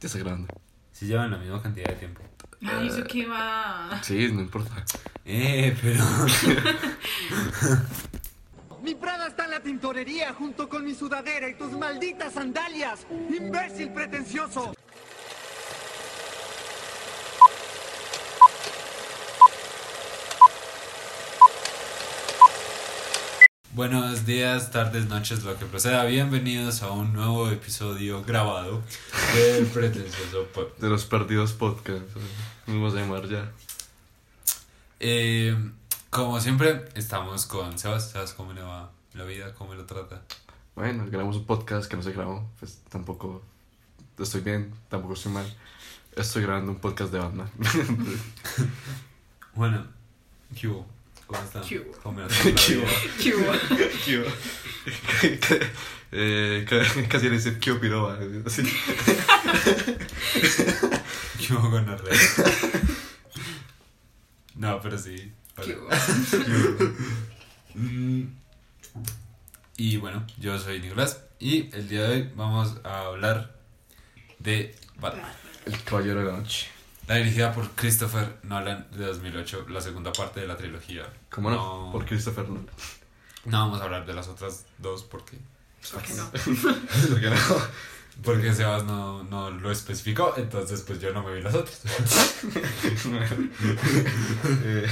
Ya está grabando. Si llevan la misma cantidad de tiempo. Ay, eso qué va. Sí, no importa. Eh, pero. Mi Prada está en la tintorería junto con mi sudadera y tus malditas sandalias. ¡Imbécil pretencioso! Buenos días, tardes, noches, lo que proceda. Bienvenidos a un nuevo episodio grabado del pretencioso Pod. De los perdidos podcast. Vamos a llamar ya. Eh, como siempre, estamos con Sebas. Sebas, ¿cómo le va la vida? ¿Cómo lo trata? Bueno, grabamos un podcast que no se grabó. Pues tampoco estoy bien, tampoco estoy mal. Estoy grabando un podcast de Batman. Bueno, ¿qué hubo? Eh, ca- casi le dice Kyo Piroba. Así. ¿Qué hubo con la red? No, pero sí. Mm, Y bueno, yo soy Nicolás y el día de hoy vamos a hablar de Batman. El caballero de la noche. La dirigida por Christopher Nolan de 2008, la segunda parte de la trilogía. ¿Cómo no? Por Christopher Nolan. No vamos a hablar de las otras dos porque, ¿Por qué no? ¿Por qué no? porque Sebas no, no lo especificó, entonces pues yo no me vi las otras. Eh,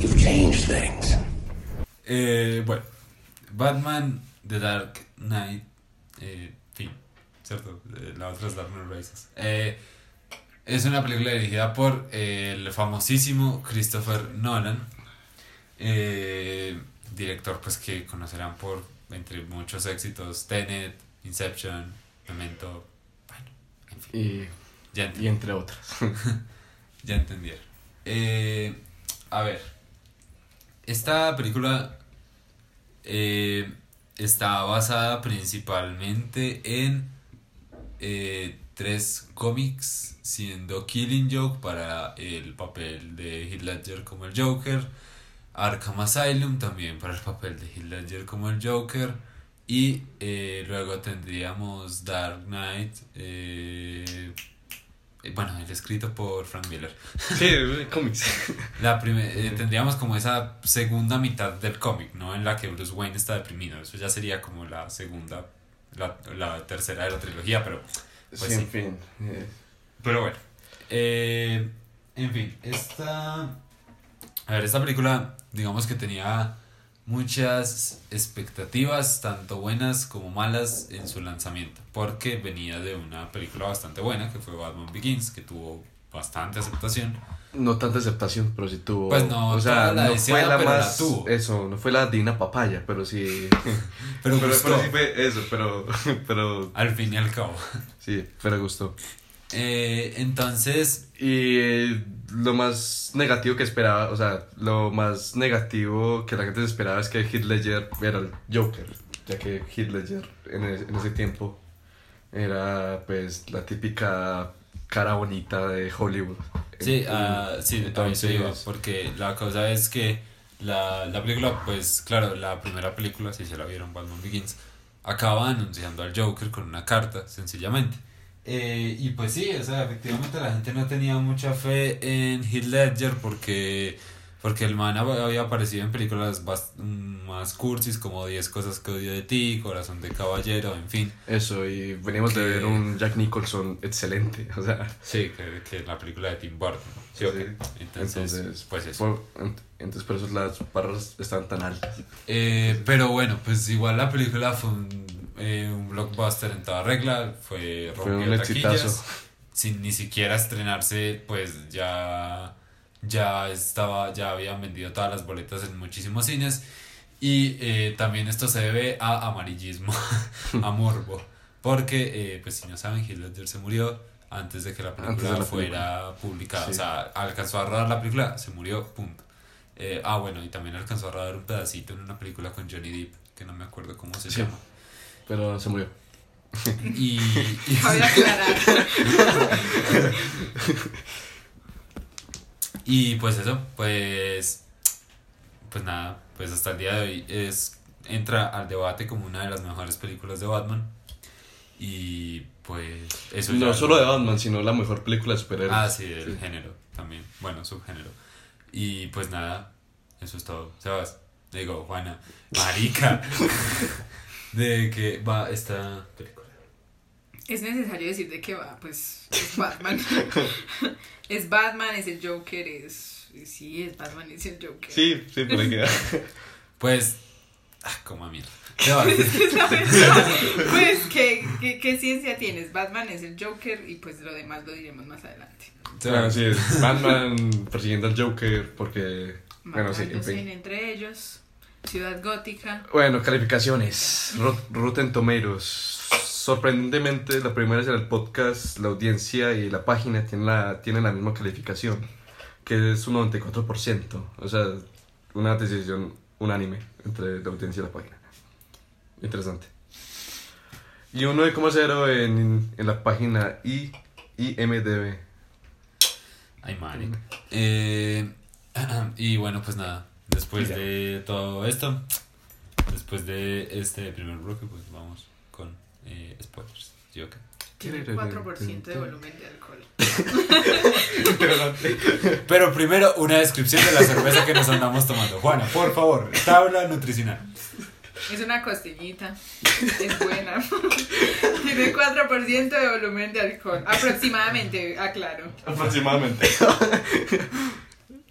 You've changed things. Eh, bueno, Batman The Dark Knight, eh, fin, ¿cierto? La otra es Dark Knight Rises. Eh, es una película dirigida por eh, el famosísimo Christopher Nolan, eh, director pues que conocerán por, entre muchos éxitos, Tenet, Inception, Memento, bueno, en fin, y, ya, y enti- entre otras. ya entendieron. Eh, a ver, esta película eh, está basada principalmente en eh, tres cómics, siendo Killing Joke para el papel de Heath Ledger como el Joker, Arkham Asylum también para el papel de Heath Ledger como el Joker, y eh, luego tendríamos Dark Knight, eh, bueno, el escrito por Frank Miller. Sí, cómics. La eh, tendríamos como esa segunda mitad del cómic, ¿no? En la que Bruce Wayne está deprimido. Eso ya sería como la segunda, la, la tercera de la trilogía, pero, Pues sí, sí. en fin. eh, pero bueno. Eh, en fin, esta... A ver, esta película, digamos que tenía muchas expectativas, tanto buenas como malas, en su lanzamiento, porque venía de una película bastante buena, que fue Batman Begins, que tuvo bastante aceptación. No tanta aceptación, pero sí tuvo. Pues no, o sea, toda la no deseada, fue la más. tuvo. Eso, no fue la divina papaya, pero sí. Pero, pero, gustó, pero sí fue eso, pero. Pero. al fin y al cabo. Sí, pero gustó. Eh, entonces, Y eh, lo más negativo que esperaba, o sea, lo más negativo que la gente esperaba es que Heath Ledger era el Joker, ya que Heath Ledger en, e- en ese tiempo era pues la típica cara bonita de Hollywood. sí, ah, sí, eso iba, entonces, porque la cosa es que la, la película, pues claro, la primera película, si se la vieron, Batman Begins, acaba anunciando al Joker con una carta, sencillamente. Eh, y pues sí, o sea, efectivamente la gente no tenía mucha fe en Heath Ledger porque, porque el man hab- había aparecido en películas más cursis como 10 cosas que odio de ti, Corazón de Caballero, en fin. Eso, y venimos de Que- ver un Jack Nicholson excelente, o sea, Sí, que, que la película de Tim Burton. ¿sí o Sí. qué? Entonces, pues eso. por- ent- entonces por eso las barras están tan altas. Eh, pero bueno, pues igual la película fue un, eh, un blockbuster en toda regla, fue rompió taquillas, sin ni siquiera estrenarse, pues ya ya estaba ya habían vendido todas las boletas en muchísimos cines y eh, también esto se debe a amarillismo, a morbo, porque eh, pues si no saben, Ledger se murió antes de que la película la fuera publicada, Sí. o sea, alcanzó a rodar la película, se murió, punto. Eh, ah, bueno, y también alcanzó a rodar un pedacito en una película con Johnny Depp, que no me acuerdo cómo se Sí. llama. Pero se murió. Y, y- y pues eso, pues pues nada, pues hasta el día de hoy es entra al debate como una de las mejores películas de Batman. Y pues eso No ya- solo de Batman, sino la mejor película de superhéroes. Ah, sí, del género también. Bueno, subgénero. Y pues nada, eso es todo. Sebas, digo, Juana, marica, de que va esta película. Es necesario decir de qué va, pues es Batman. es Batman, es el Joker, es... Sí, es Batman, es el Joker. Sí, sí, por ahí queda. Pues, ah, como a mierda. Pues, ¿qué, qué, qué ciencia tienes? Batman es el Joker y pues lo demás lo diremos más adelante. Bueno, Sebas, sí, es Batman persiguiendo al Joker porque... Bueno, sí, en fin. entre ellos, Ciudad Gótica. Bueno, calificaciones. Rot- Rotten Tomatoes. Sorprendentemente, la primera es en el podcast, la audiencia y la página tienen la, tienen la misma calificación, que es un 94%. O sea, una decisión unánime entre la audiencia y la página. Interesante. Y un 9,0 en, en la página I, IMDB. Ay, marica. Eh, y bueno, pues nada, después Ya. de todo esto, después de este primer bloque, pues vamos con eh, spoilers. ¿Sí o qué? Tiene 4% de volumen de alcohol. Pero primero, una descripción de la cerveza que nos andamos tomando. Juana, por favor, tabla nutricional. Es una costillita. Es buena. Tiene 4% de volumen de alcohol. Aproximadamente, aclaro. Aproximadamente.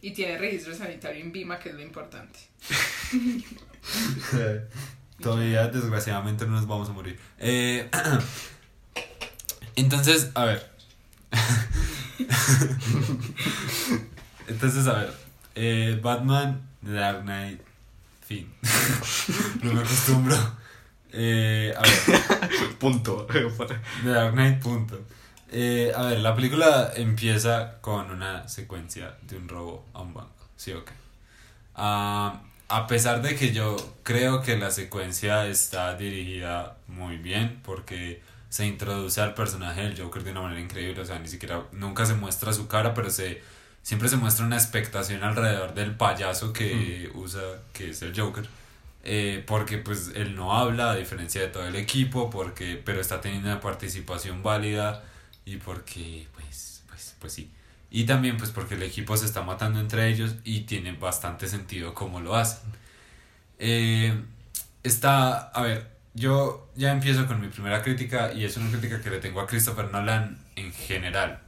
Y tiene registro sanitario en Vima, que es lo importante. Todavía, desgraciadamente, no nos vamos a morir. Eh, entonces, a ver. entonces, a ver. eh, Batman, The Dark Knight, fin. no me acostumbro. Eh, a ver. Punto. The Dark Knight, punto. Eh, a ver, la película empieza con una secuencia de un robo a un banco. ¿Sí o qué? Ah, a pesar de que yo creo que la secuencia está dirigida muy bien porque se introduce al personaje del Joker de una manera increíble, o sea, ni siquiera nunca se muestra su cara, pero se siempre se muestra una expectación alrededor del payaso que usa, que es el Joker. Eh, porque pues él no habla a diferencia de todo el equipo, porque pero está teniendo una participación válida y porque pues pues pues sí. Y también pues porque el equipo se está matando entre ellos y tiene bastante sentido cómo lo hacen. Eh, está, a ver, yo ya empiezo con mi primera crítica y es una crítica que le tengo a Christopher Nolan en general.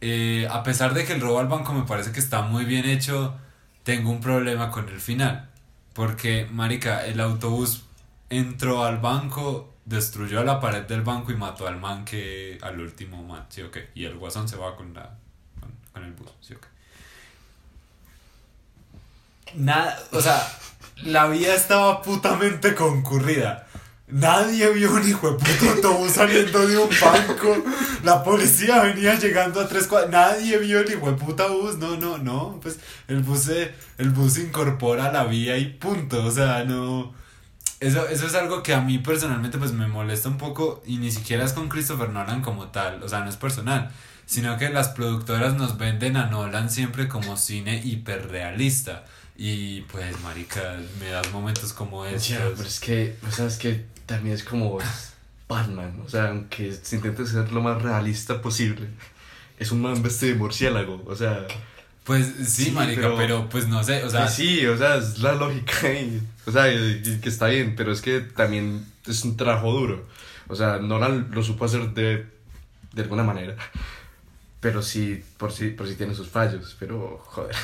Eh, a pesar de que el robo al banco me parece que está muy bien hecho, tengo un problema con el final. Porque, marica, el autobús entró al banco, destruyó la pared del banco y mató al man que al último man, ¿sí o qué? Y el guasón se va con la con, con el bus, ¿sí o qué? Nada, o sea, la vía estaba putamente concurrida. Nadie vio un hijo de puto autobús saliendo de un banco. La policía venía llegando a tres cuadras. Nadie vio el hijo de puta bus. No, no, no. Pues el bus se, el bus se incorpora a la vía y punto. O sea, no. Eso, eso es algo que a mí personalmente pues me molesta un poco y ni siquiera es con Christopher Nolan como tal, o sea, no es personal, sino que las productoras nos venden a Nolan siempre como cine hiperrealista y pues marica, me das momentos como estos. Ya, pero es que, o sea, es que también es como Batman, o sea, aunque se intente ser lo más realista posible, es un man vestido de murciélago, o sea, Pues sí, Sí, marica, pero, pero- pues no sé, o sea, pues sí, o sea, es la lógica y, o sea, y- y que está bien, pero es que también es un trabajo duro, o sea, Nolan lo supo hacer de, de alguna manera, pero sí, por sí, por sí tiene sus fallos, pero joder.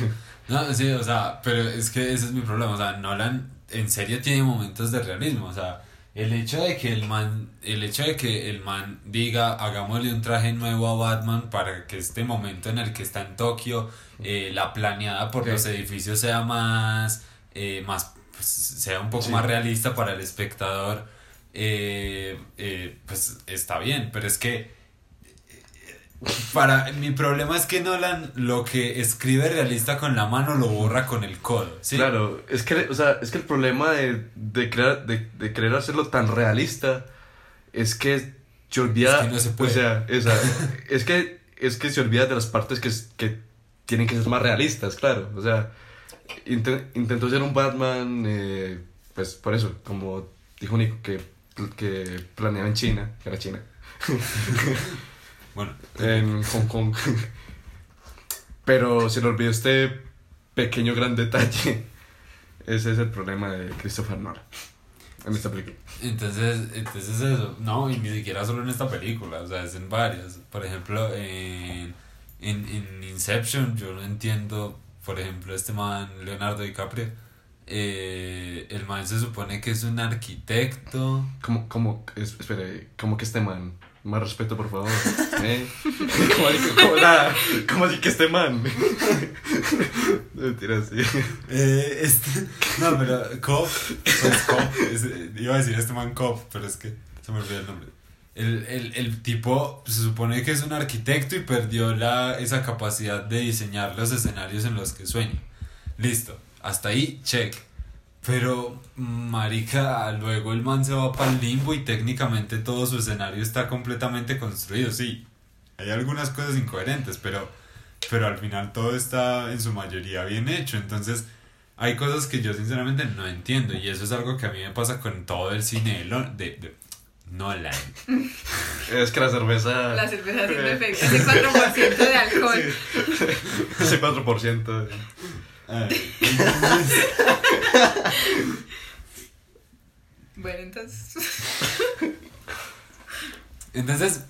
No, sí, o sea, pero es que ese es mi problema. O sea, Nolan en serio tiene momentos de realismo. O sea, el hecho de que el man, el hecho de que el man diga, hagámosle un traje nuevo a Batman para que este momento en el que está en Tokio, eh, la planeada por los edificios sea más, eh, más, pues, sea un poco Sí. más realista para el espectador, eh, eh, pues está bien. Pero es que para mi problema es que Nolan lo que escribe realista con la mano lo borra con el codo. ¿sí? Claro, es que, o sea, es que el problema de, de, crear, de, de querer hacerlo tan realista es que se olvida. Es que no se puede. O sea, esa- es, que, es que se olvida de las partes que, que tienen que ser más realistas, claro. O sea, inte- intentó ser un Batman eh, pues por eso, como dijo Nico, que, que planeaba en China, que era China, Bueno, en Hong Kong. Pero se le olvidó este pequeño gran detalle. Ese es el problema de Christopher Nolan en esta película. entonces, entonces eso, no, y ni siquiera solo en esta película, o sea, es en varias. Por ejemplo, en, en, en Inception, yo no entiendo, por ejemplo, este man, Leonardo DiCaprio, eh, el man se supone que es un arquitecto. Como, como, es- espere, como que este man, más respeto por favor. ¿eh? como, como, nada, como así que este man. Eh, este, no, pero Cobb, pues es- iba a decir este man Cobb, pero es que se me olvidó el nombre. El, el, el tipo se supone que es un arquitecto y perdió la, esa capacidad de diseñar los escenarios en los que sueña. Listo, hasta ahí, check. Pero, marica, luego el man se va para el limbo y técnicamente todo su escenario está completamente construido, sí. Hay algunas cosas incoherentes, pero, pero al final todo está en su mayoría bien hecho. Entonces, hay cosas que yo sinceramente no entiendo y eso es algo que a mí me pasa con todo el cine de, Lo- de, de Nolan. Es que la cerveza. La cerveza haciendo efecto. Ese 4% de alcohol. Ese 4%. Bueno, entonces. Entonces,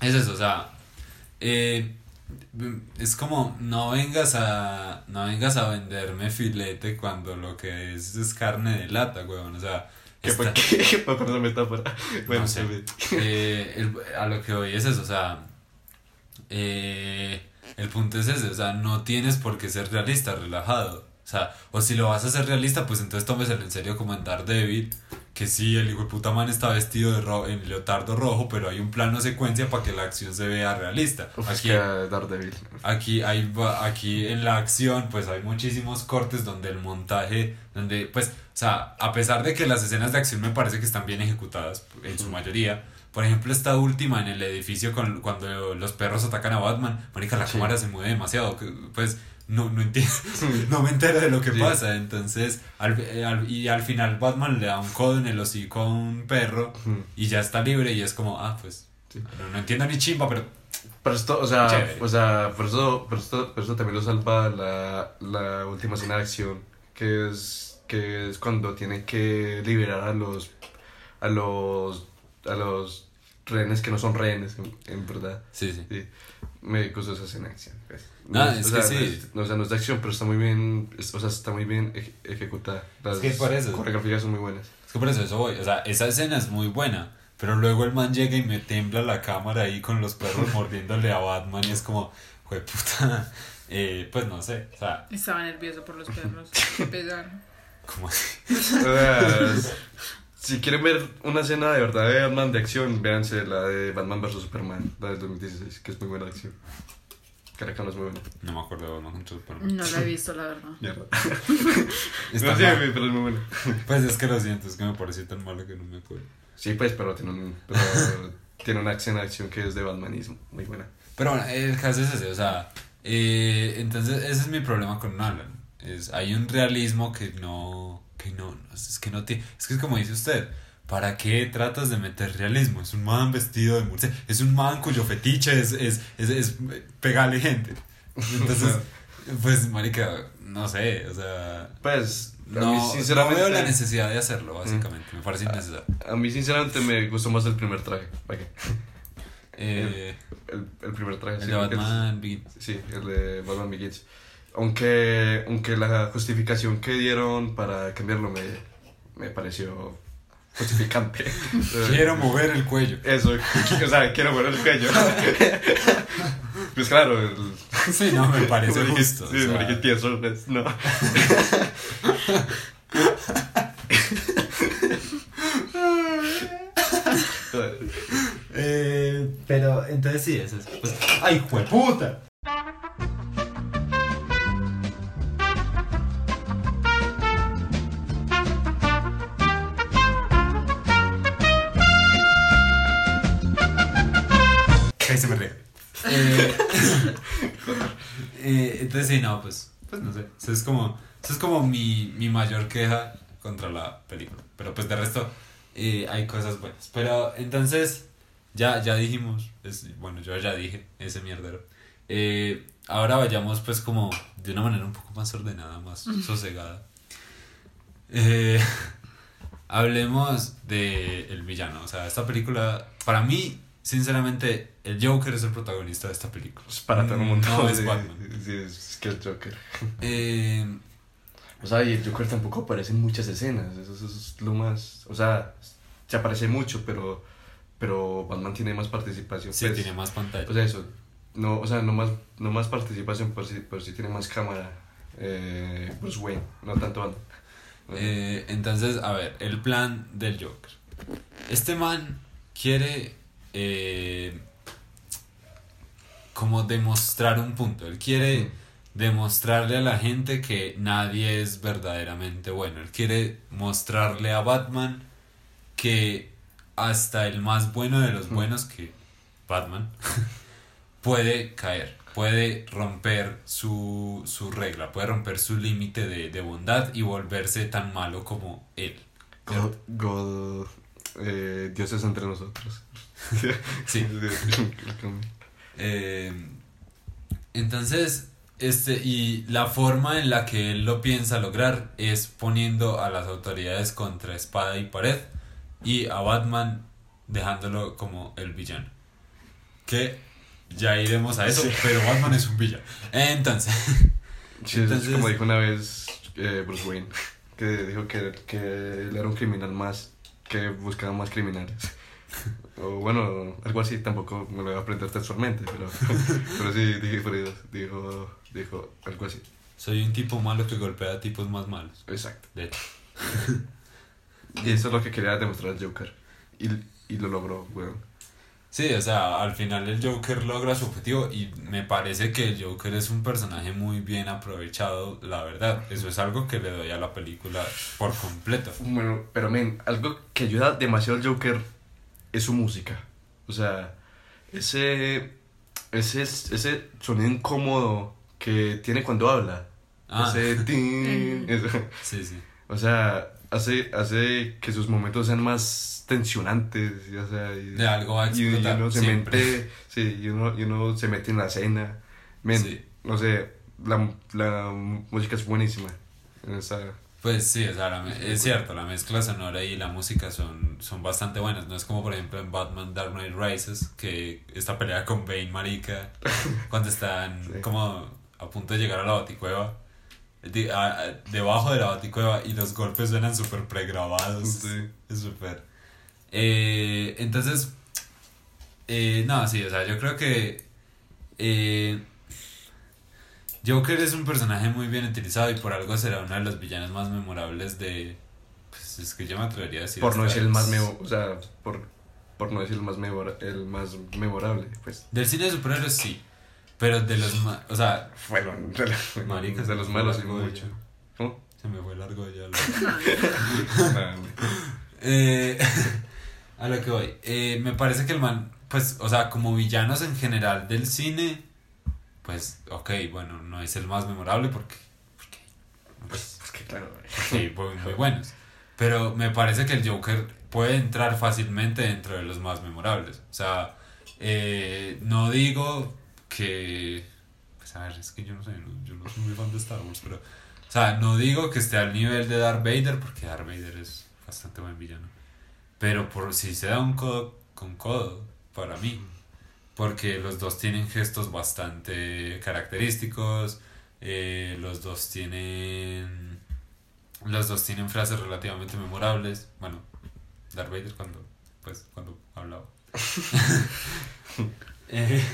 es eso, o sea, eh, es como no vengas a no vengas a venderme filete cuando lo que es es carne de lata, weón, o sea, ¿Qué esta- ¿Qué con esa metáfora? Bueno, no sé. Eh, el- a lo que voy es eso, o sea, eh, el punto es ese, o sea, no tienes por qué ser realista, relajado. O sea, o si lo vas a hacer realista, pues entonces tómeselo en serio como en Daredevil, que sí, el hijo de puta man está vestido de ro en leotardo rojo, pero hay un plano secuencia para que la acción se vea realista. Uf, Aquí, que Daredevil. aquí, hay, va- aquí en la acción, pues hay muchísimos cortes donde el montaje, donde, pues, o sea, a pesar de que las escenas de acción me parece que están bien ejecutadas, en su mayoría, por ejemplo, esta última en el edificio con, cuando los perros atacan a Batman, marica, la Sí. cámara se mueve demasiado, pues, no, no entiendo, no me entero de lo que Sí. pasa, entonces, al- eh, al- y al final Batman le da un codo en el hocico a un perro y ya está libre y es como, ah, pues, no, no entiendo ni chimba, pero Pero esto, o sea, Chévere. o sea, por eso, por esto, por eso también lo salva la, la última escena de acción, que es, que es cuando tiene que liberar a los, a los, a los rehenes que no son rehenes, en, en verdad. sí, sí. Sí, esa escena de acción. pues. Ah, o es sea, que sí. No es, no, o sea, no es de acción, pero está muy bien, es- o sea, está muy bien eje- ejecutada. Las que por eso. coreografías son muy buenas. Es que por eso, eso voy. O sea, esa escena es muy buena. Pero luego el man llega y me tembla la cámara ahí con los perros mordiéndole a Batman y es como, jue puta. Eh, pues no sé. O sea, Estaba nervioso por los perros. Qué pesar. como O sea, s- si quieren ver una escena de verdad de Batman de acción, véanse la de Batman vs Superman, la del 2016, que es muy buena de acción. Caracano es muy buena. No me acuerdo de Batman contra Superman. No la he visto, la verdad. Mierda. Está no sé, mal. pero es muy buena. Pues es que lo siento, es que me pareció tan malo que no me acuerdo. Sí, pues, pero tiene, un, pero tiene una escena de acción que es de Batmanismo, muy buena. Pero bueno, el caso es ese, o sea, eh, entonces ese es mi problema con Nolan. Es, hay un realismo que no, que no, no, es que no tiene, es que es como dice usted, ¿para qué tratas de meter realismo? Es un man vestido de murciélago, es un man cuyo fetiche es, es, es, es pegarle gente. Entonces, pues, marica, no sé, o sea, Pues, no, mí no sinceramente... veo la necesidad de hacerlo, básicamente, me parece innecesario. A mí sinceramente me gustó más el primer traje. ¿Para qué? Eh, El, el primer traje. el sí, de Batman Begins. Sí, el de Batman Begins. Aunque, aunque la justificación que dieron para cambiarlo me, me pareció justificante. Quiero mover el cuello. Eso, o sea, quiero mover el cuello. pues claro, el, Sí, no, me parece justo. Sí, sea. marica tieso, pues, no. Eh, pero entonces sí, eso es. Pues, ¡Ay, jueputa! Ahí se me ríe. Eh, eh, entonces sí, no, pues, pues no sé. Eso es como, eso es como mi, mi mayor queja contra la película. Pero pues de resto eh, hay cosas buenas. Pero entonces, ya, ya dijimos, es, bueno, yo ya dije ese mierdero. Eh, ahora vayamos pues como de una manera un poco más ordenada, más sosegada. Eh, hablemos de el villano. O sea, esta película, para mí, sinceramente, el Joker es el protagonista de esta película. Es para todo el mundo. No es sí, Batman. Sí, es que el Joker. Eh, O sea, y el Joker tampoco aparece en muchas escenas. Eso, eso es lo más. O sea, se aparece mucho, pero. Pero Batman tiene más participación. sí, pues, tiene más pantalla. O sea, eso. No, o sea, no más, no más participación, por si, por si tiene más cámara. Eh, Bruce Wayne, no tanto Batman. Eh, entonces, a ver, el plan del Joker. Este man quiere eh, como demostrar un punto. Él quiere demostrarle a la gente que nadie es verdaderamente bueno. Él quiere mostrarle a Batman que hasta el más bueno de los buenos, que Batman, puede caer, puede romper su, su regla, puede romper su límite de, de bondad y volverse tan malo como él. God, God eh, Dios es entre nosotros. Sí. Eh, entonces, este, y la forma en la que él lo piensa lograr es poniendo a las autoridades contra espada y pared y a Batman dejándolo como el villano. Que ya iremos a eso, Sí. pero Batman es un villano. Entonces, Sí, es Entonces- como dijo una vez eh, Bruce Wayne, que dijo que, que él era un criminal más, que buscaba más criminales. O bueno, algo así, tampoco me lo voy a aprender textualmente, pero, pero sí dijo, dijo, dijo algo así. soy un tipo malo que golpea a tipos más malos. Exacto. De hecho. Y eso es lo que quería demostrar el Joker. Y, y lo logró, weón. Sí, o sea, al final el Joker logra su objetivo y me parece que el Joker es un personaje muy bien aprovechado, la verdad. Eso es algo que le doy a la película por completo. Bueno, pero men, algo que ayuda demasiado al Joker es su música. O sea, ese, ese, ese sonido incómodo que tiene cuando habla. Ah. Ese tin, eso. Sí, sí. O sea, hace, hace que sus momentos sean más tensionantes. y, o sea, y, De algo a y- y uno se siempre. mete, sí, y uno, y uno se mete en la escena. Men, Sí. no sé, la, la música es buenísima. En esa, Pues sí, o sea, la es cierto, la mezcla sonora y la música son, son bastante buenas. No es como, por ejemplo, en Batman Dark Knight Rises, que esta pelea con Bane, marica, cuando están Sí. como a punto de llegar a la baticueva. de- a- a- debajo de la baticueva y los golpes suenan súper pregrabados. Sí. Es súper. Eh, entonces, eh, no, sí, o sea, yo creo que eh, Joker es un personaje muy bien utilizado y por algo será uno de los villanos más memorables de... Pues es que yo me atrevería a decir... por no decir el más memo, o sea, por, por no decir el más memora- el más memorable, pues. Del cine de superhéroes sí, pero de los... ma- O sea, Bueno, de, la- Maricas, de los malos y mucho. se me fue largo ya. lo- Eh, a lo que voy. Eh, me parece que el man, pues, o sea, como villanos en general del cine, pues, ok, bueno, no es el más memorable porque, porque, pues, es que claro, sí, muy, muy buenos. Pero me parece que el Joker puede entrar fácilmente dentro de los más memorables. O sea, eh, no digo que, pues, a ver, es que yo no sé, yo no soy muy fan de Star Wars, pero, o sea, no digo que esté al nivel de Darth Vader porque Darth Vader es bastante buen villano. Pero por si se da un codo con codo, para mí. Porque los dos tienen gestos bastante característicos. eh, los dos tienen. Los dos tienen frases relativamente memorables. Bueno, Darth Vader cuando. Pues cuando hablaba. Eh,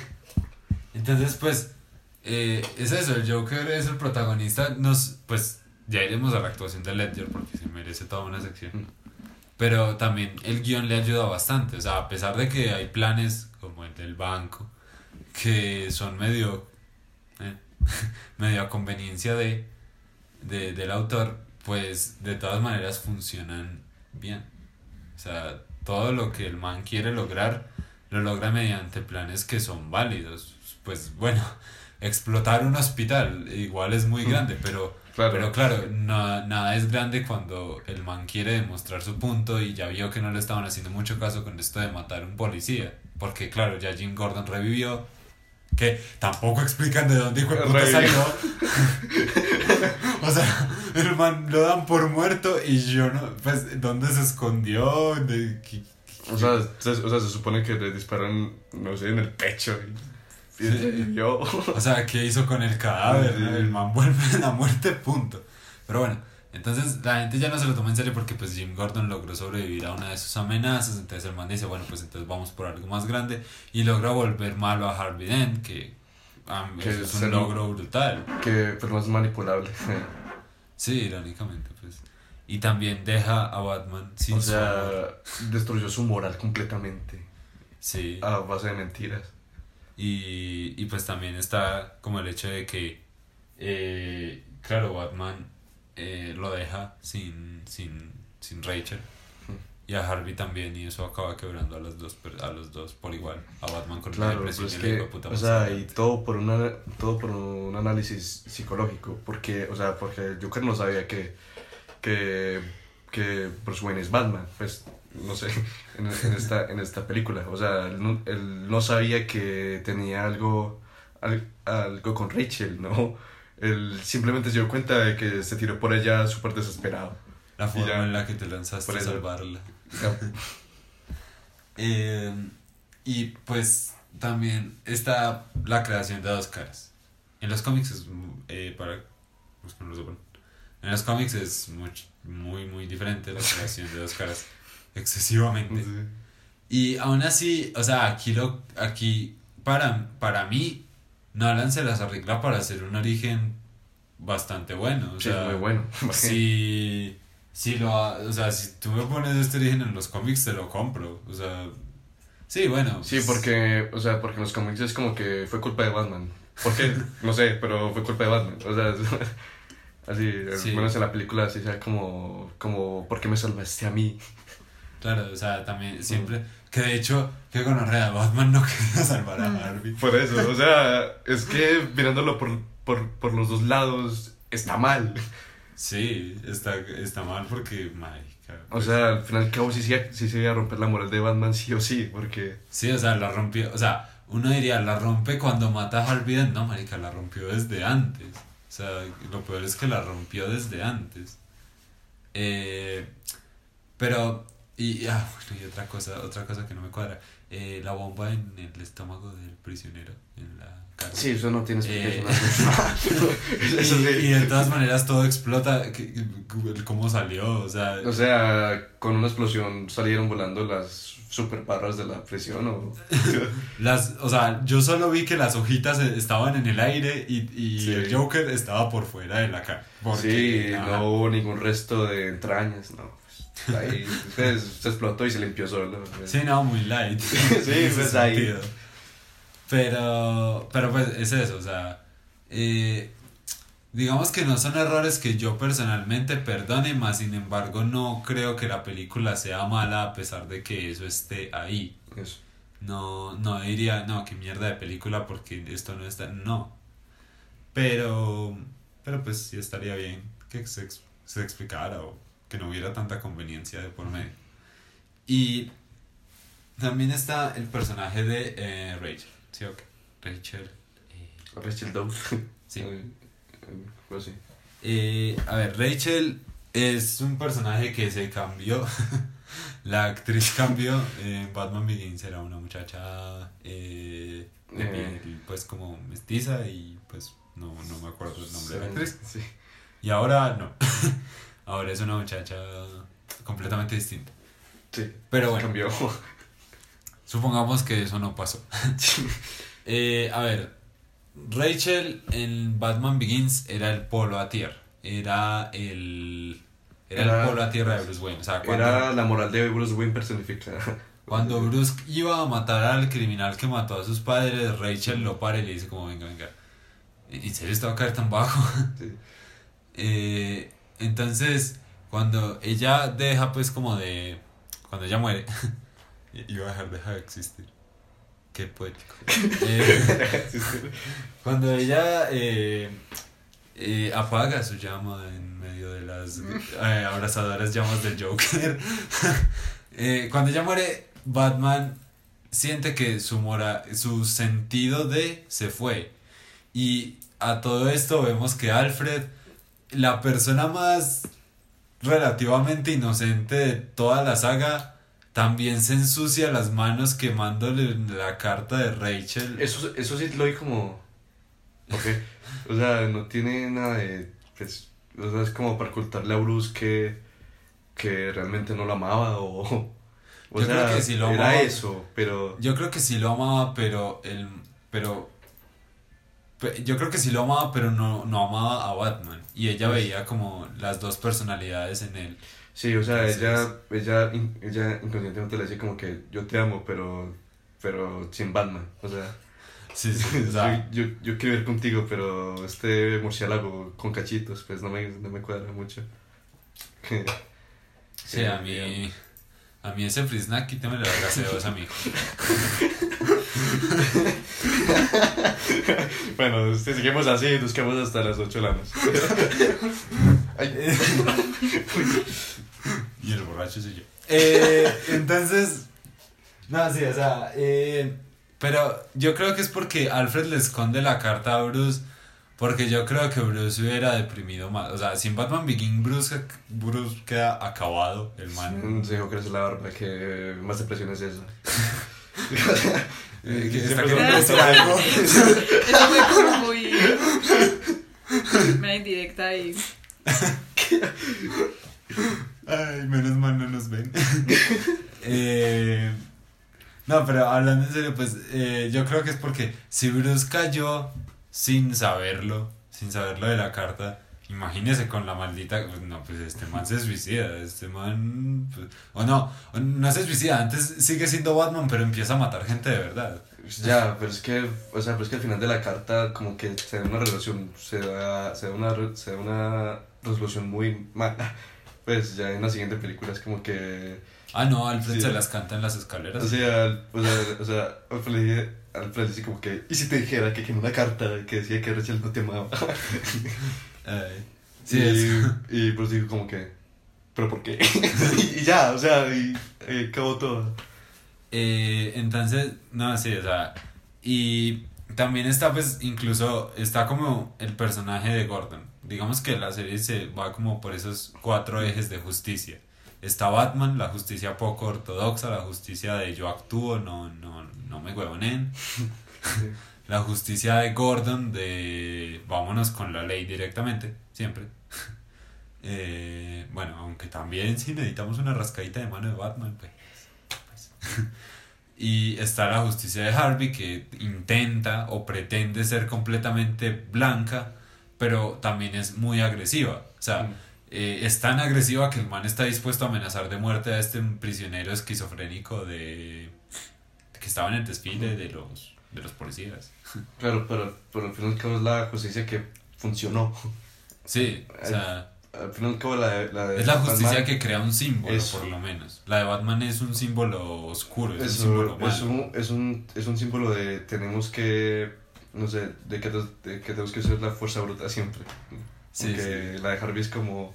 entonces, pues. eh, es eso, el Joker es el protagonista. Nos, pues ya iremos a la actuación de Ledger porque se merece toda una sección. Pero también el guion le ayuda bastante. O sea, a pesar de que hay planes como el del banco, que son medio, eh, medio a conveniencia de, de- del autor, pues de todas maneras funcionan bien. O sea, todo lo que el man quiere lograr, lo logra mediante planes que son válidos. Pues bueno, explotar un hospital igual es muy grande, pero Claro. Pero claro, nada es grande cuando el man quiere demostrar su punto y ya vio que no le estaban haciendo mucho caso con esto de matar a un policía. Porque claro, ya Jim Gordon revivió. Que tampoco explican de dónde hijo de puta salió. o sea, el man lo dan por muerto y yo no. Pues, ¿dónde se escondió? ¿De qué- O sea, se, o sea, se supone que le disparan, no sé, en el pecho. Y, y yo. O sea, ¿qué hizo con el cadáver? Sí. no? El man vuelve a la muerte, punto. Pero bueno, entonces la gente ya no se lo toma en serio porque pues Jim Gordon logró sobrevivir a una de sus amenazas. Entonces el man dice, bueno, pues entonces vamos por algo más grande. Y logra volver malo a Harvey Dent, que, Que es es un logro brutal. que pues más manipulable. Sí, irónicamente, pues. Y también deja a Batman sin O su sea, honor. destruyó su moral completamente. Sí. A base de mentiras. Y, y pues también está como el hecho de que, eh, claro, Batman eh, lo deja sin, sin, sin Rachel. Y a Harvey también, y eso acaba quebrando a los dos, a los dos por igual. A Batman con la Claro, depresión pues y la que, hijueputa o sea, y todo por, una, todo por un análisis psicológico, porque, o sea, porque Joker no sabía que, que, que Bruce Wayne es Batman, pues, no sé, en, en esta, en esta película, o sea, él no, él no sabía que tenía algo, al- algo con Rachel, ¿no? Él simplemente se dio cuenta de que se tiró por ella súper desesperado. La forma ya. en la que te lanzaste a salvarla. Eh, y pues también está la creación de dos caras. En los cómics es eh, para los que no lo sepan, En los cómics es much- muy muy diferente la creación de dos caras excesivamente. sí. Y aún así, o sea, aquí lo aquí para para mí Nolan se las arregla para hacer un origen bastante bueno, o Sí, sea, muy bueno. si, si lo, o sea, si tú me pones este origen en los cómics, te lo compro. O sea, sí, bueno. Sí, porque, o sea, porque en los cómics es como que fue culpa de Batman. ¿Por qué? No sé, pero fue culpa de Batman. O sea, así, Sí. menos en la película así sea como, como, ¿por qué me salvaste a mí? Claro, o sea, también siempre. Que de hecho, que con Arrea Batman no quería salvar a Harvey. Por eso, o sea, es que mirándolo por, por, por los dos lados está mal. Sí, está, está mal porque, marica. O pues, sea, al final y al cabo sí, se- sí se iba a romper la moral de Batman sí o sí, porque... Sí, o sea, la rompió. O sea, uno diría, la rompe cuando mata a Harvey. No, marica, la rompió desde antes. O sea, lo peor es que la rompió desde antes. Eh, pero, y, ah, bueno, y otra cosa, otra cosa que no me cuadra. Eh, la bomba en el estómago del prisionero, en la cara. Sí, eso no tiene Eh, y, de todas maneras todo explota. ¿Cómo salió? O sea, O sea, con una explosión salieron volando las super barras de la prisión o... Las, o sea, yo solo vi que las hojitas eh, estaban en el aire y, y Sí. el Joker estaba por fuera de la. Porque, sí, no hubo ningún resto de entrañas, no. Ahí pues, se explotó y se limpió solo. Sí, no, muy light. Sí, pues, ahí. sentido. Pero, pero pues es eso, o sea, eh, digamos que no son errores que yo personalmente perdone, más sin embargo no creo que la película sea mala a pesar de que eso esté ahí. Eso. No, no diría, no, qué mierda de película porque esto no está, no. Pero, pero pues sí estaría bien que se, se explicara o que no hubiera tanta conveniencia de por medio. Y también está el personaje de eh, Rachel, ¿sí o qué? Rachel. eh, Rachel Dawes. Sí. Pues sí. Eh, a ver, Rachel es un personaje que se cambió. La actriz cambió. En Batman Begins era una muchacha de piel, pues como mestiza y pues no, no me acuerdo el nombre de la actriz. Sí. Y ahora no. ahora es una muchacha completamente distinta. Sí. Pero bueno, Cambió. supongamos que eso no pasó. Eh, a ver, Rachel en Batman Begins era el polo a tierra. Era el. Era, Era- el polo a tierra de Bruce Wayne. O sea, cuando, Era la moral de Bruce Wayne personificada. cuando Bruce iba a matar al criminal que mató a sus padres, Rachel lo para y le dice como, venga, venga. ¿En serio estaba a caer tan bajo? Sí. Eh, entonces, cuando ella deja pues como de... Cuando ella muere, iba a dejar, deja de existir. Qué poético. Eh, cuando ella eh, eh, apaga su llama en medio de las abrazadoras llamas del Joker. Cuando ella muere, Batman siente que su, mora, su sentido de se fue. Y a todo esto vemos que Alfred, la persona más relativamente inocente de toda la saga, también se ensucia las manos quemándole la carta de Rachel. Eso, eso sí lo vi como. Ok. O sea, no tiene nada de. Pues, o sea, es como para ocultarle a Bruce que. que realmente no lo amaba o. O Yo sea, creo que sí lo era amaba. eso, pero. Yo creo que sí lo amaba, pero el pero pe- yo creo que sí lo amaba, pero no, no amaba a Batman y ella veía como las dos personalidades en él. Sí, o sea, Entonces- ella, ella, ella inconscientemente le decía como que yo te amo, pero. pero sin Batman. O sea, Sí, sí, o sea, yo, yo, yo quiero ir contigo, pero este murciélago con cachitos, pues no me, no me cuadra mucho. sí, a mí a mí ese free snack quítame la gaseosa, amigo. bueno, si seguimos así, nos quedamos hasta las 8 de la noche. Y el borracho soy yo. Eh, entonces, no, sí, o sea, eh, pero yo creo que es porque Alfred le esconde la carta a Bruce, porque yo creo que Bruce hubiera deprimido más. O sea, sin Batman Begin, Bruce, Bruce queda acabado, el man. Se dijo que es la barba, que más depresión es eso. Eh, que Siempre está queriendo decir algo. Eso fue como muy. Una indirecta ahí. Ay, menos mal no nos ven. Eh, no, pero hablando en serio, pues eh, yo creo que es porque si Bruce cayó sin saberlo, sin saberlo de la carta, imagínese con la maldita. pues, no, pues este man se suicida. Este man. pues, o no, no se suicida. Antes sigue siendo Batman, pero empieza a matar gente de verdad. Ya, pero es que, o sea, pero es que al final de la carta como que se da una resolución, se da, se da una, se da una resolución muy mala. Pues ya en la siguiente película es como que, Ah, no, Alfred Sí. se las canta en las escaleras. o sea, o sea, o sea Alfred, Alfred dice como que, ¿y si te dijera que quemé una carta que decía que Rachel no te amaba? Ay, sí, y, es- y pues digo como que, ¿pero por qué? y, ya, o sea, y acabó todo. Eh, entonces, no, sí, o sea, y también está pues incluso, está como el personaje de Gordon. Digamos que la serie se va como por esos cuatro ejes de justicia. Está Batman, la justicia poco ortodoxa, la justicia de yo actúo, no, no, no me huevonen. La justicia de Gordon, de vámonos con la ley directamente, siempre. Eh, bueno, aunque también si necesitamos una rascadita de mano de Batman, pues. pues. Y está la justicia de Harvey que intenta o pretende ser completamente blanca, pero también es muy agresiva. O sea, Mm. eh, es tan agresiva que el man está dispuesto a amenazar de muerte a este prisionero esquizofrénico de que estaba en el desfile de los de los policías. Claro, pero, pero al fin y al cabo es la justicia que funcionó. Sí, o sea, Al fin y al cabo la de, la de es la justicia Batman que crea un símbolo, Eso. por lo menos. La de Batman es un símbolo oscuro, es un símbolo malo. es, un, es, un, es un símbolo de tenemos que, no sé, de que, de que tenemos que ser la fuerza bruta siempre. Sí, Porque la de Harvey es como,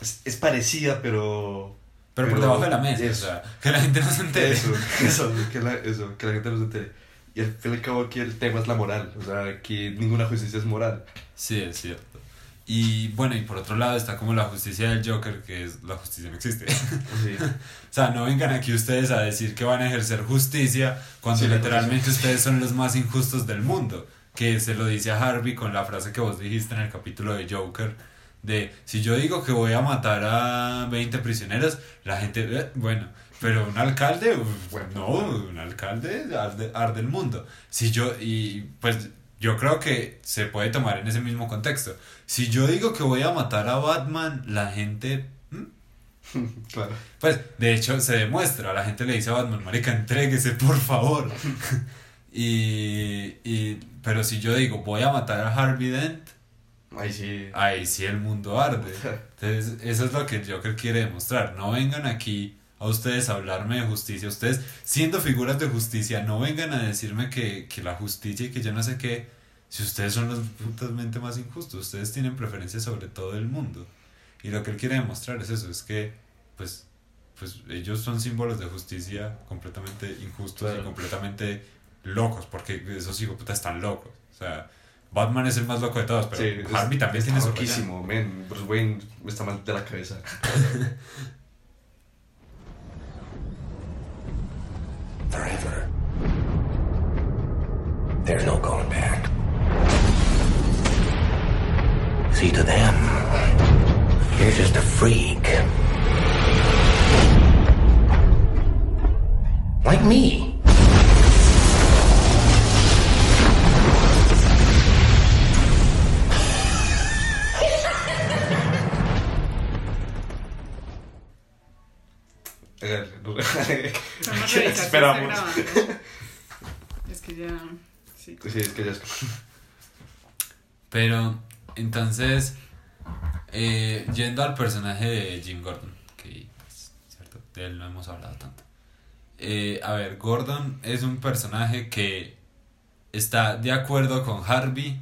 es, es parecida, pero... Pero por debajo de la mesa, eso. o sea, que la gente no se entere. Eso, eso, que la, eso, que la gente no se entere. Y al fin y al cabo aquí el tema es la moral, o sea, aquí ninguna justicia es moral. Sí, es cierto. Y bueno, y por otro lado está como la justicia del Joker, que es la justicia no existe. Sí. o sea, no vengan aquí ustedes a decir que van a ejercer justicia cuando Sí, literalmente ustedes son los más injustos del mundo. Que se lo dice a Harvey con la frase que vos dijiste en el capítulo de Joker. De, si yo digo que voy a matar a 20 prisioneros, la gente, "Eh, bueno, pero un alcalde, Bueno, no, un alcalde arde, arde el mundo. Si yo, y pues yo creo que se puede tomar en ese mismo contexto. Si yo digo que voy a matar a Batman, la gente, ¿hmm? claro. pues de hecho se demuestra, la gente le dice a Batman, marica, entréguese por favor. y, y, pero si yo digo voy a matar a Harvey Dent, Ahí sí. ahí sí el mundo arde. Entonces, eso es lo que Joker quiere demostrar. No vengan aquí a ustedes a hablarme de justicia. Ustedes, siendo figuras de justicia, no vengan a decirme que, que la justicia y que yo no sé qué. si ustedes son los putasmente más injustos, ustedes tienen preferencia sobre todo el mundo. Y lo que él quiere demostrar es eso, es que pues, pues ellos son símbolos de justicia completamente injustos y completamente locos, porque esos hijos putas están locos. O sea, Batman es el más loco de todos, pero Sí, es- Harvey también está tiene su loquísimo, men. Bruce Wayne está mal de la cabeza. Forever. There's no going back. See, to them, you're just a freak. Like me. Revisar si está esperamos? grabando. Es que ya. Sí. Sí, es que ya es. Pero, entonces, eh, yendo al personaje de Jim Gordon, que, pues, ¿cierto? De él no hemos hablado tanto. Eh, a ver, Gordon es un personaje que está de acuerdo con Harvey,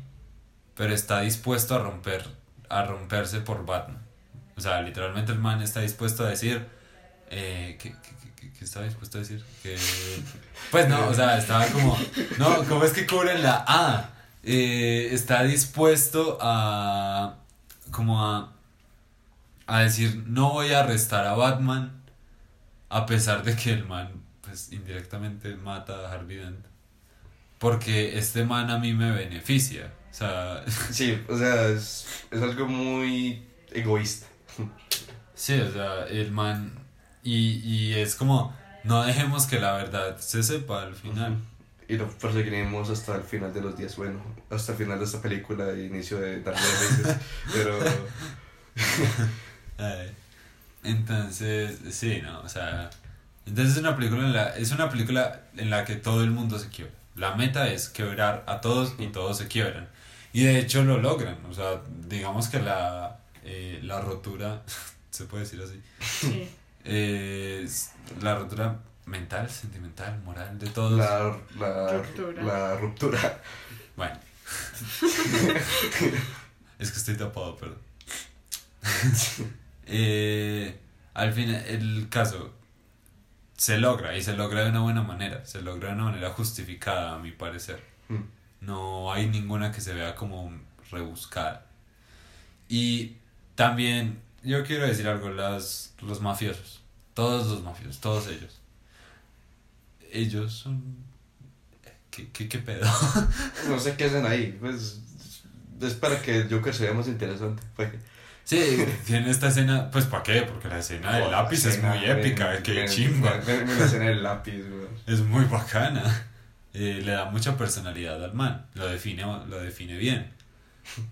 pero está dispuesto a romper, a romperse por Batman. O sea, literalmente el man está dispuesto a decir, eh, ¿qué, qué, estaba dispuesto a decir? Que, pues no, o sea, estaba como, no, ¿cómo es que cubren la A? Eh, está dispuesto a, como a, a decir, no voy a arrestar a Batman, a pesar de que el man, pues indirectamente mata a Harvey Dent. Porque este man a mí me beneficia. O sea, Sí, o sea, es, es algo muy egoísta. Sí, o sea, el man. Y, y es como, no dejemos que la verdad se sepa al final. Y lo perseguiremos hasta el final de los días. Bueno, hasta el final de esta película e inicio de Dark Knight. Pero. Entonces, sí, no, o sea. Entonces es una película en la, es una película en la que todo el mundo se quiebra. La meta es quebrar a todos y todos se quiebran. Y de hecho lo logran. O sea, digamos que la, eh, la rotura, se puede decir así, Sí. Es la rotura mental, sentimental, moral de todos. La, la, Ruptura. la ruptura. Bueno. es que estoy tapado, perdón. Eh, al fin, el caso se logra y se logra de una buena manera. Se logra de una manera justificada, a mi parecer. Mm. No hay ninguna que se vea como rebuscada. Y también, yo quiero decir algo, las, los mafiosos, todos los mafiosos, todos ellos. Ellos son... ¿Qué, qué, qué pedo? No sé qué hacen ahí. Pues. Es para que Joker se vea más interesante. Fue. Sí, tiene esta escena, pues ¿para qué? Porque la escena del Oh, lápiz es muy épica, ven, que chimba. ven, ven la escena del lápiz, güey. Es muy bacana. Eh, le da mucha personalidad al man, lo define, lo define bien.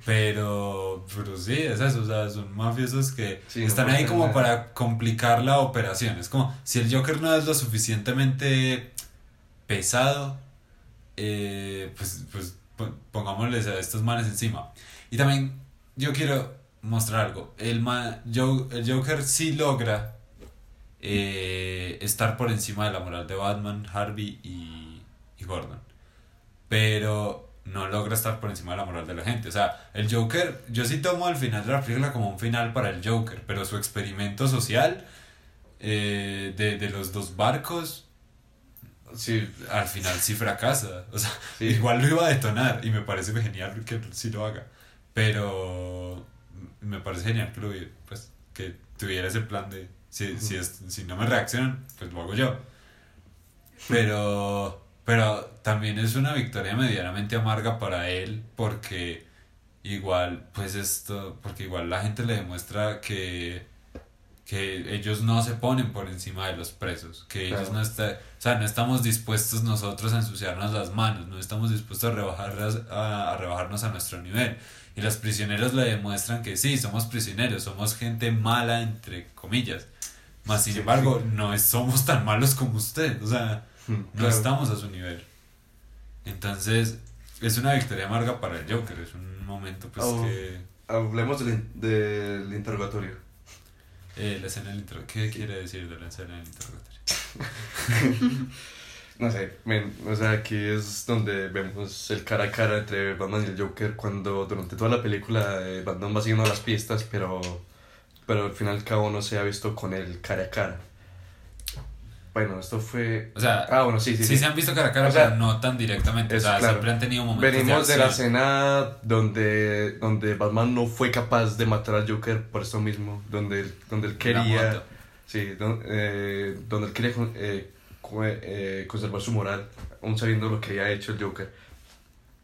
Pero, pero sí, es eso, o sea, son mafiosos que Sí, están ahí como nada. para complicar la operación. Es como, si el Joker no es lo suficientemente pesado, eh, pues, pues po- pongámosles a estos manes encima. Y también yo quiero mostrar algo. El, ma- Jo- el Joker sí logra eh, estar por encima de la moral de Batman, Harvey y, y Gordon. Pero no logra estar por encima de la moral de la gente. O sea, el Joker, yo sí tomo al final de la película como un final para el Joker, pero su experimento social eh, de, de los dos barcos Sí, al final sí fracasa. O sea, Sí. igual lo iba a detonar y me parece genial que sí lo haga. Pero me parece genial que, lo, pues, que tuviera ese plan de si, si, es- si no me reaccionan, pues lo hago yo. Pero, pero también es una victoria medianamente amarga para él porque igual, pues esto, porque igual la gente le demuestra que que ellos no se ponen por encima de los presos, que ellos no están, o sea, no estamos dispuestos nosotros a ensuciarnos las manos, no estamos dispuestos a, rebajarlas, a, a rebajarnos a nuestro nivel. Y los prisioneros le demuestran que sí, somos prisioneros, somos gente mala, entre comillas. Más sin embargo, no somos tan malos como usted, o sea, no claro. estamos a su nivel. Entonces, es una victoria amarga para el Joker, es un momento pues Oh. que... Hablemos del, del interrogatorio. eh, la escena del interrogatorio, ¿qué quiere decir de la escena del interrogatorio? no sé, men, o sea, aquí es donde vemos el cara a cara entre Batman y el Joker cuando durante toda la película eh, Batman va siguiendo las pistas, pero, pero al fin y al cabo no se ha visto con él cara a cara. Bueno, esto fue... O sea, Ah, bueno, sí, sí, sí, sí. se han visto cara a cara, O sea, pero no tan directamente. O sea, claro. siempre han tenido momentos Venimos de la escena donde, donde Batman no fue capaz de matar al Joker por eso mismo, donde él, donde él quería... Sí, don- eh, donde él quería con- eh, co- eh, conservar su moral, aún sabiendo lo que había hecho el Joker.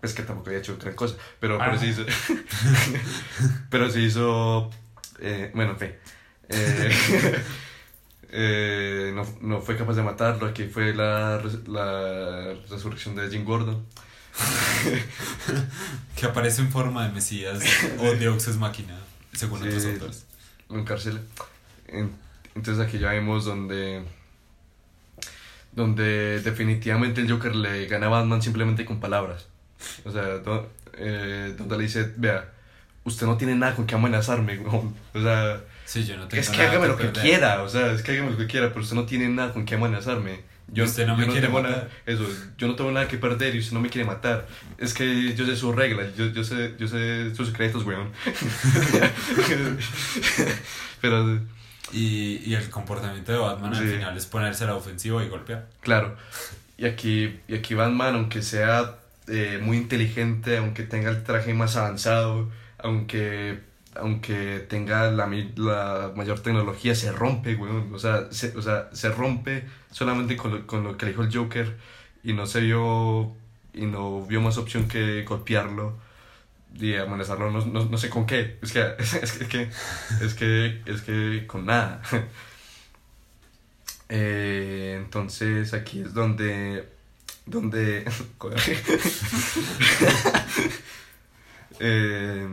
Es que tampoco había hecho gran cosa, pero, pero Ah. sí hizo. pero sí hizo. eh, bueno, en fin. Eh, no, no fue capaz de matarlo. Aquí fue la, la resurrección de Jim Gordon. Que aparece en forma de Mesías o de Oxes Máquina, según Sí. otros autores. lo encarcela. En- Entonces aquí ya vemos donde donde definitivamente el Joker le gana a Batman simplemente con palabras. O sea, do- eh, donde le dice, vea, usted no tiene nada con que amenazarme, weón". O sea, Sí, yo no tengo es que nada hágame lo que perder. quiera, o sea, es que hágame lo que quiera, pero usted no tiene nada con que amenazarme. Yo, Usted no me yo quiere tengo matar. nada, eso, yo no tengo nada que perder y usted no me quiere matar. Es que yo sé sus reglas, yo, yo sé, yo sé sus secretos, weón. pero Y, y el comportamiento de Batman al Sí. final es ponerse a la ofensiva y golpear. Claro. Y aquí, y aquí Batman, aunque sea eh, muy inteligente, aunque tenga el traje más avanzado, aunque, aunque tenga la, la mayor tecnología, se rompe, weón. O sea, se, o sea, se rompe solamente con lo, con lo que dijo el Joker y no se vio, y no vio más opción que golpearlo y amenazarlo, no, no, no sé con qué. Es que, es que, es que, es que con nada. Eh, entonces aquí es donde donde. Eh,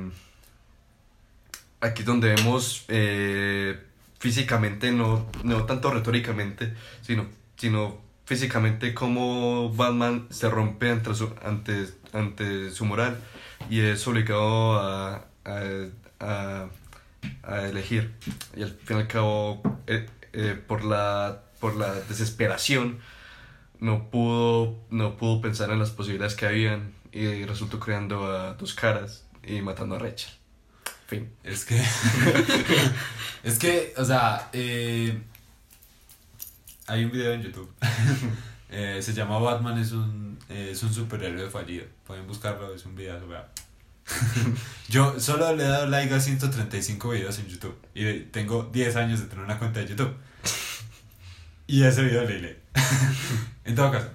aquí donde vemos eh, físicamente no, no tanto retóricamente sino sino físicamente cómo Batman se rompe ante su, ante, ante su moral y es obligado a, a, a- a elegir. Y al fin y al cabo eh, eh, por la por la desesperación no pudo no pudo pensar en las posibilidades que habían y resultó creando a dos caras y matando a Rachel Es que. es que, o sea, eh, hay un video en YouTube. Eh, se llama Batman es un, es un superhéroe fallido. Pueden buscarlo, es un video. vea. Yo solo le he dado like a 135 videos en YouTube. Y tengo 10 años de tener una cuenta de YouTube. Y ese video le leí. en todo caso,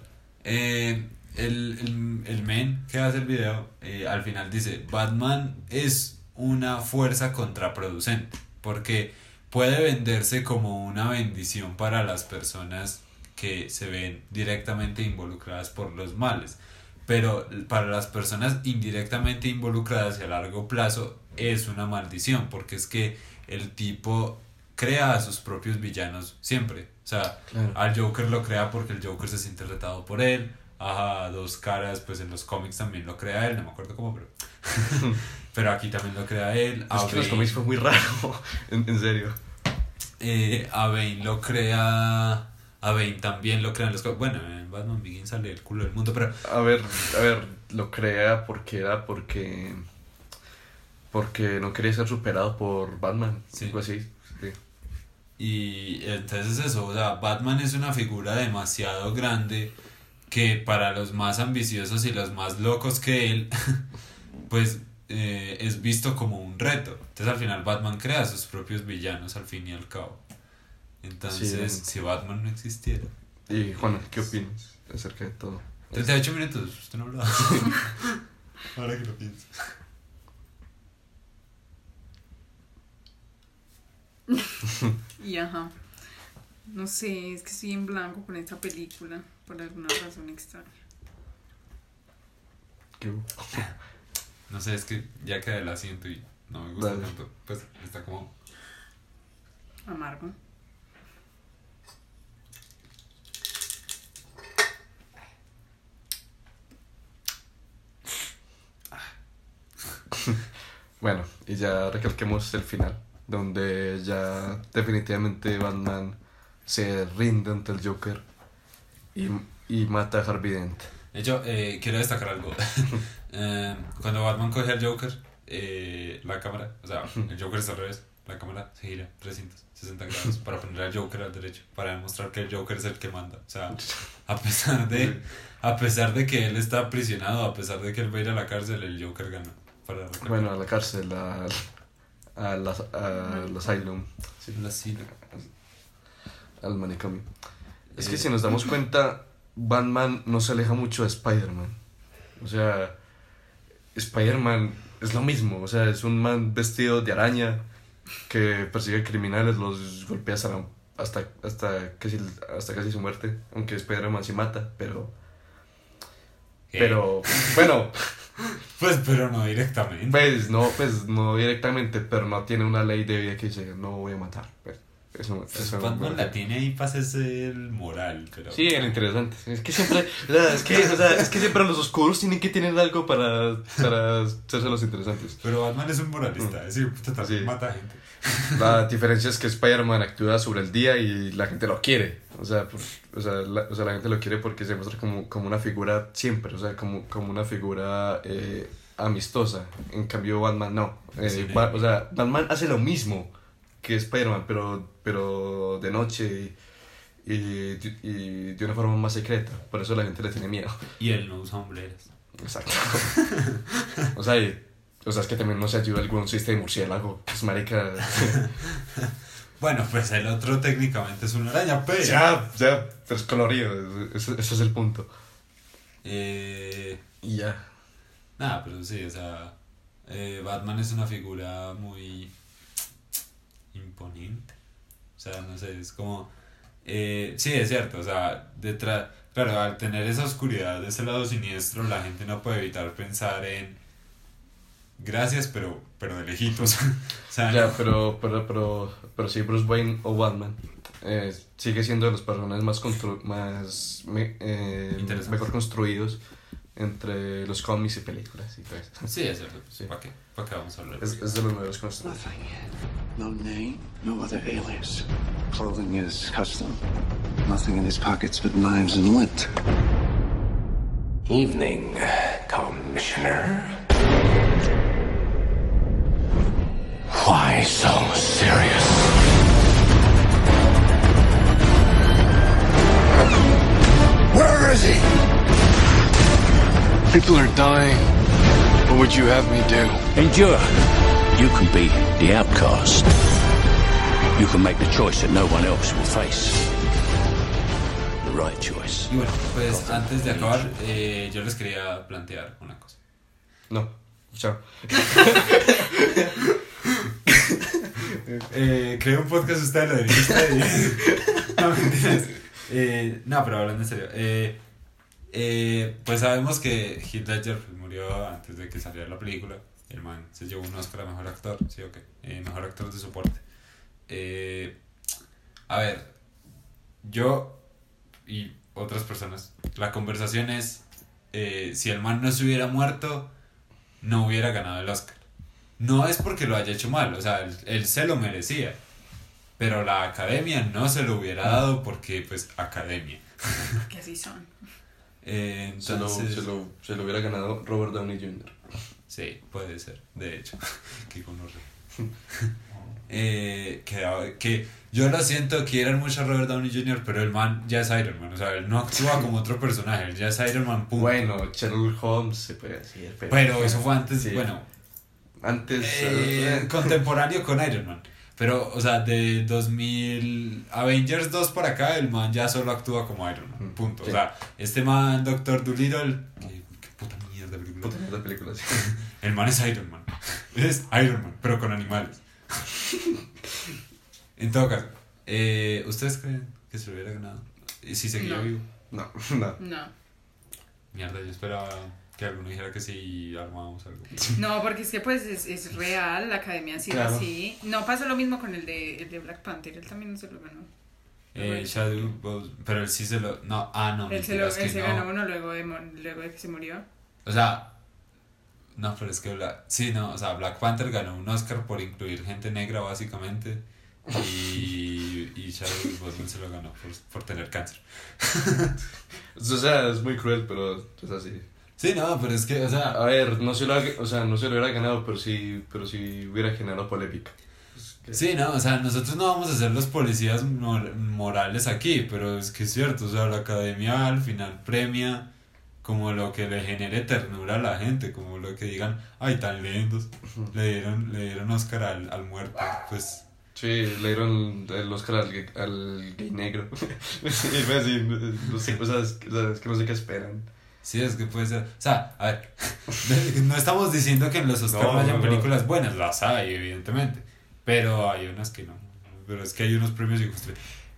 eh, el, el, el men que hace el video eh, al final dice, Batman es una fuerza contraproducente, porque puede venderse como una bendición para las personas que se ven directamente involucradas por los males, pero para las personas indirectamente involucradas y a largo plazo es una maldición, porque es que el tipo crea a sus propios villanos siempre. O sea, Claro. al Joker lo crea porque el Joker se siente retado por él. Ajá, dos caras, pues en los cómics también lo crea él, no me acuerdo cómo, pero. pero aquí también lo crea él. A es que los Bane- cómics fue muy raro en, en serio eh, a Bane lo crea. A Bane también lo crean los cómics. Bueno, en Batman Begins sale el culo del mundo, pero. a ver a ver lo crea porque era porque porque no quería ser superado por Batman Sí. algo así sí. Y entonces es eso, o sea, Batman es una figura demasiado grande que para los más ambiciosos y los más locos que él, pues eh, es visto como un reto. Entonces al final Batman crea sus propios villanos al fin y al cabo. Entonces, Sí. si Batman no existiera. y Juan ¿qué opinas acerca de todo 38 minutos, usted no hablaba. Ahora que lo pienso. Y ajá. No sé, es que estoy en blanco con esta película por alguna razón extraña. ¿Qué? No sé, es que ya queda el asiento y no me gusta Dale. tanto. Pues está como. Amargo. Bueno, y ya recalquemos el final, donde ya definitivamente Batman se rinde ante el Joker y, y mata a Harvey Dent. De hecho, eh, quiero destacar algo. Eh, cuando Batman coge al Joker, eh, la cámara, o sea, el Joker está al revés, la cámara se gira 360 grados para poner al Joker al derecho, para demostrar que el Joker es el que manda. O sea, a pesar de, a pesar de que él está aprisionado, a pesar de que él va a ir a la cárcel, el Joker gana. Para Bueno, a la cárcel, a, a la- al asylum, sí, La sí, al manicomio. Es que Eh. si nos damos cuenta, Batman no se aleja mucho de Spider-Man. O sea, Spider-Man es lo mismo. O sea, es un man vestido de araña que persigue criminales, los golpea hasta, hasta, casi, hasta casi su muerte. Aunque Spider-Man sí mata, pero... Pero, bueno, Pues, pero no directamente. pues no, pues no directamente, pero no tiene una ley de vida que dice, no voy a matar. Pues, eso, Pues eso Batman la tiene ahí para hacerse el moral, pero... Sí, era interesante. Es que siempre, o sea, es que, o sea, es que siempre los oscuros tienen que tener algo para, para hacerse los interesantes. Pero Batman es un moralista, es decir, puta, también Sí. mata gente. La diferencia es que Spider-Man actúa sobre el día y la gente lo quiere. O sea, o sea, la, o sea, la gente lo quiere porque se muestra como, como una figura siempre, o sea, como, como una figura eh, amistosa. En cambio, Batman no. Eh, Sí, Ba- o sea, Batman hace lo mismo que Spider-Man, pero, pero de noche y, y, y de una forma más secreta. Por eso la gente le tiene miedo. Y él no usa hombreras. Exacto. o sea, y- o sea, es que también no se ayuda algún sistema de murciélago. Pues, marica. Bueno, pues el otro técnicamente es una araña, pero... ya, ya, pero es colorido. Ese, ese es el punto. Eh, Y ya. nada, pero sí, o sea... eh, Batman es una figura muy... imponente. O sea, no sé, es como... eh, sí, es cierto, o sea, detrás... Claro, al tener esa oscuridad de ese lado siniestro, la gente no puede evitar pensar en... Gracias, pero, pero de lejitos. o sea, Ya, pero, pero, pero, pero sí, Bruce Wayne o Batman eh, sigue siendo de los personajes más, constru más eh, mejor construidos entre los cómics y películas y todo eso. Sí, es cierto. Sí. ¿Para qué? ¿Para qué vamos a hablar? Es, es de los construidos. Nothing. No name, no other alias. Clothing is custom. Nothing in his pockets but knives and lint. Evening, Commissioner. Why so serious? Where is he? People are dying. What would you have me do? Endure. You can be the outcast. You can make the choice that no one else will face. The right choice. Y bueno, pues antes de acabar, eh, yo les quería plantear una cosa. No, chao. Eh, creo un podcast usted lo dijiste y... no, mentiras. Eh, no, pero hablando en serio. Eh, eh, pues sabemos que Heath Ledger murió antes de que saliera la película. El man se llevó un Oscar a Mejor Actor, sí, ok. Eh, mejor Actor de Soporte. Eh, a ver, yo y otras personas, la conversación es, si el man no se hubiera muerto, no hubiera ganado el Oscar. No es porque lo haya hecho mal, o sea, él, él se lo merecía. Pero la academia no se lo hubiera dado porque, pues, academia. Que así son. Eh, Se lo, se, lo, se lo hubiera ganado Robert Downey Jr. sí, puede ser, de hecho. Qué eh, que, que yo lo siento, quieren mucho a Robert Downey Jr., pero el man ya es Iron Man, o sea, él no actúa como otro personaje, él ya es Iron Man, punto. Bueno, Sherlock Holmes se puede decir, pero... pero eso fue antes, Sí. bueno, Antes... eh, eh, contemporáneo con Iron Man. Pero, o sea, de 2000 Avengers 2 para acá, el man ya solo actúa como Iron Man. Punto. sí. O sea, este man, Doctor Dolittle, qué, qué puta mierda de película. puta mierda de películas. El man es Iron Man. Es Iron Man, pero con animales. en todo caso, eh, ¿ustedes creen que se lo hubiera ganado? ¿Y si seguía No. vivo? No, no. No. Mierda, yo esperaba que alguno dijera que sí armábamos algo. No, porque es que pues es, es real, la academia ha sido Claro. así. No pasó lo mismo con el de, el de Black Panther, él también no se lo ganó. Eh, Shadow, Bows- pero él sí se lo. No, ah, no, él se, lo, mentiras él que se no. ganó uno luego de, luego de que se murió. O sea, no, pero es que Black, sí, no, o sea, Black Panther ganó un Oscar por incluir gente negra básicamente Y, y Chadwick Boseman se lo ganó por, por tener cáncer. O sea, es muy cruel, pero es así. Sí, no, pero es que, o sea, A ver, no se lo, ha- o sea, no se lo hubiera ganado, pero sí, pero sí hubiera generado polémica. Es que- Sí, no, o sea, nosotros no vamos a ser los policías mor- morales aquí, pero es que es cierto, o sea, la academia al final premia como lo que le genere ternura a la gente, como lo que digan, ay, tan lindos, le dieron, le dieron Oscar al, al muerto, pues, Sí, le dieron el Oscar al, gay- al gay negro. sí, fue así, no sé, sea, es que no sé qué esperan. Sí, es que puede ser, o sea, a ver, no estamos diciendo que en los Oscar no, No, hayan no, no. películas buenas, las hay, evidentemente, pero hay unas que no, pero es que hay unos premios y justo,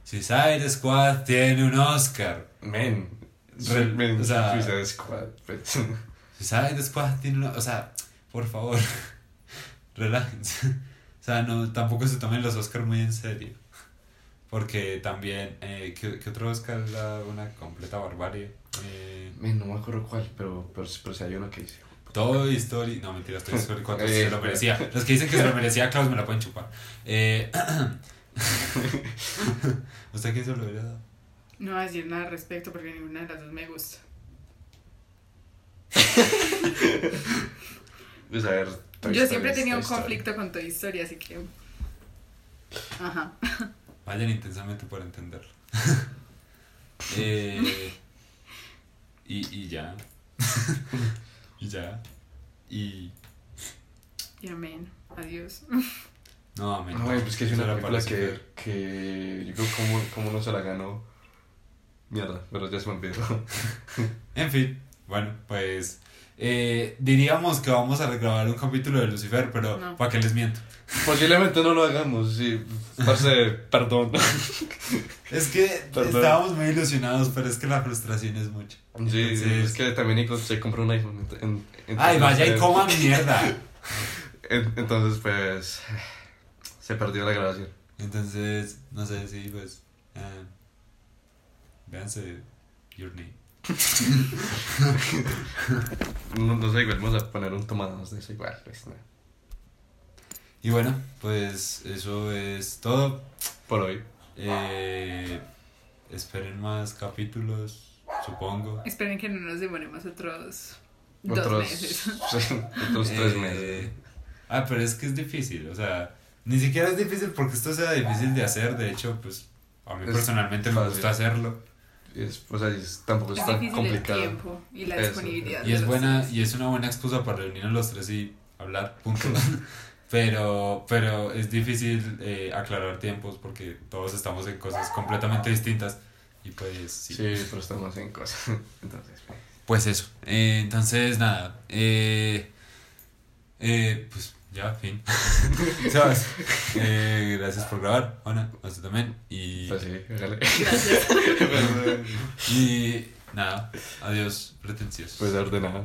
Suicide Squad tiene un Oscar. Men, Re- men, o sea- Suicide Squad, pues. Suicide Squad tiene una... O sea, por favor, relájense. O sea, no, tampoco se tomen los Oscars muy en serio. Porque también, eh, ¿qué, qué otro Oscar era una completa barbarie? Eh, no me acuerdo cuál, pero, pero, pero si hay uno que dice. Toy Story... No, mentira, Toy Story 4 Eh, se lo merecía. Los que dicen que se lo merecía, Klaus, me la pueden chupar. Eh, ¿Usted quién se lo hubiera dado? No voy a decir nada al respecto porque ninguna de las dos me gusta. Pues a ver. Toy Yo Story siempre he tenido un Story. conflicto con Toy Story, así que. Ajá. Vayan intensamente por entenderlo. Eh, y, y ya. y ya. Y. Y amén. Adiós. No, amén. No, güey, pues que es una película que, yo creo como, como no se la ganó. Mierda, pero ya se me olvidó. En fin, bueno, pues. eh, diríamos que vamos a regrabar un capítulo de Lucifer, pero No. ¿para qué les miento? Posiblemente no lo hagamos, sí. Parce, perdón. Es que Perdón. estábamos muy ilusionados, pero es que la frustración es mucha. Sí, Entonces- es que también Nico se compró un iPhone. en- Ay, vaya y coma mierda. en- Entonces, pues. Se perdió la grabación. Entonces, no sé si, pues. eh, véanse Your Name. No, no sé, igual vamos a poner un tomados de eso igual. Pues, no. Y bueno, pues eso es todo. Por hoy. Eh, esperen más capítulos, supongo. Esperen que no nos demoremos otros dos Otros, meses. sí, otros tres Eh, meses. Ah, pero es que es difícil, o sea, ni siquiera es difícil porque esto sea difícil de hacer, de hecho, pues a mí Es personalmente me fácil. gusta hacerlo. Es, o sea, es- tampoco es, Es tan complicado. el tiempo y la Eso. disponibilidad. Y de es buena, tres. y es una buena excusa para reunirnos los tres y hablar, punto. pero, pero es difícil eh, aclarar tiempos porque todos estamos en cosas completamente distintas. Y pues sí. Sí, pero estamos en cosas. Entonces, pues, Pues eso. Eh, entonces, nada. Eh, eh, pues ya, fin. ¿Sabes? Eh, gracias por grabar, Juana. A usted también. Y, pues sí. Gracias. y nada. Adiós, pretenciosos. Pues ordenado.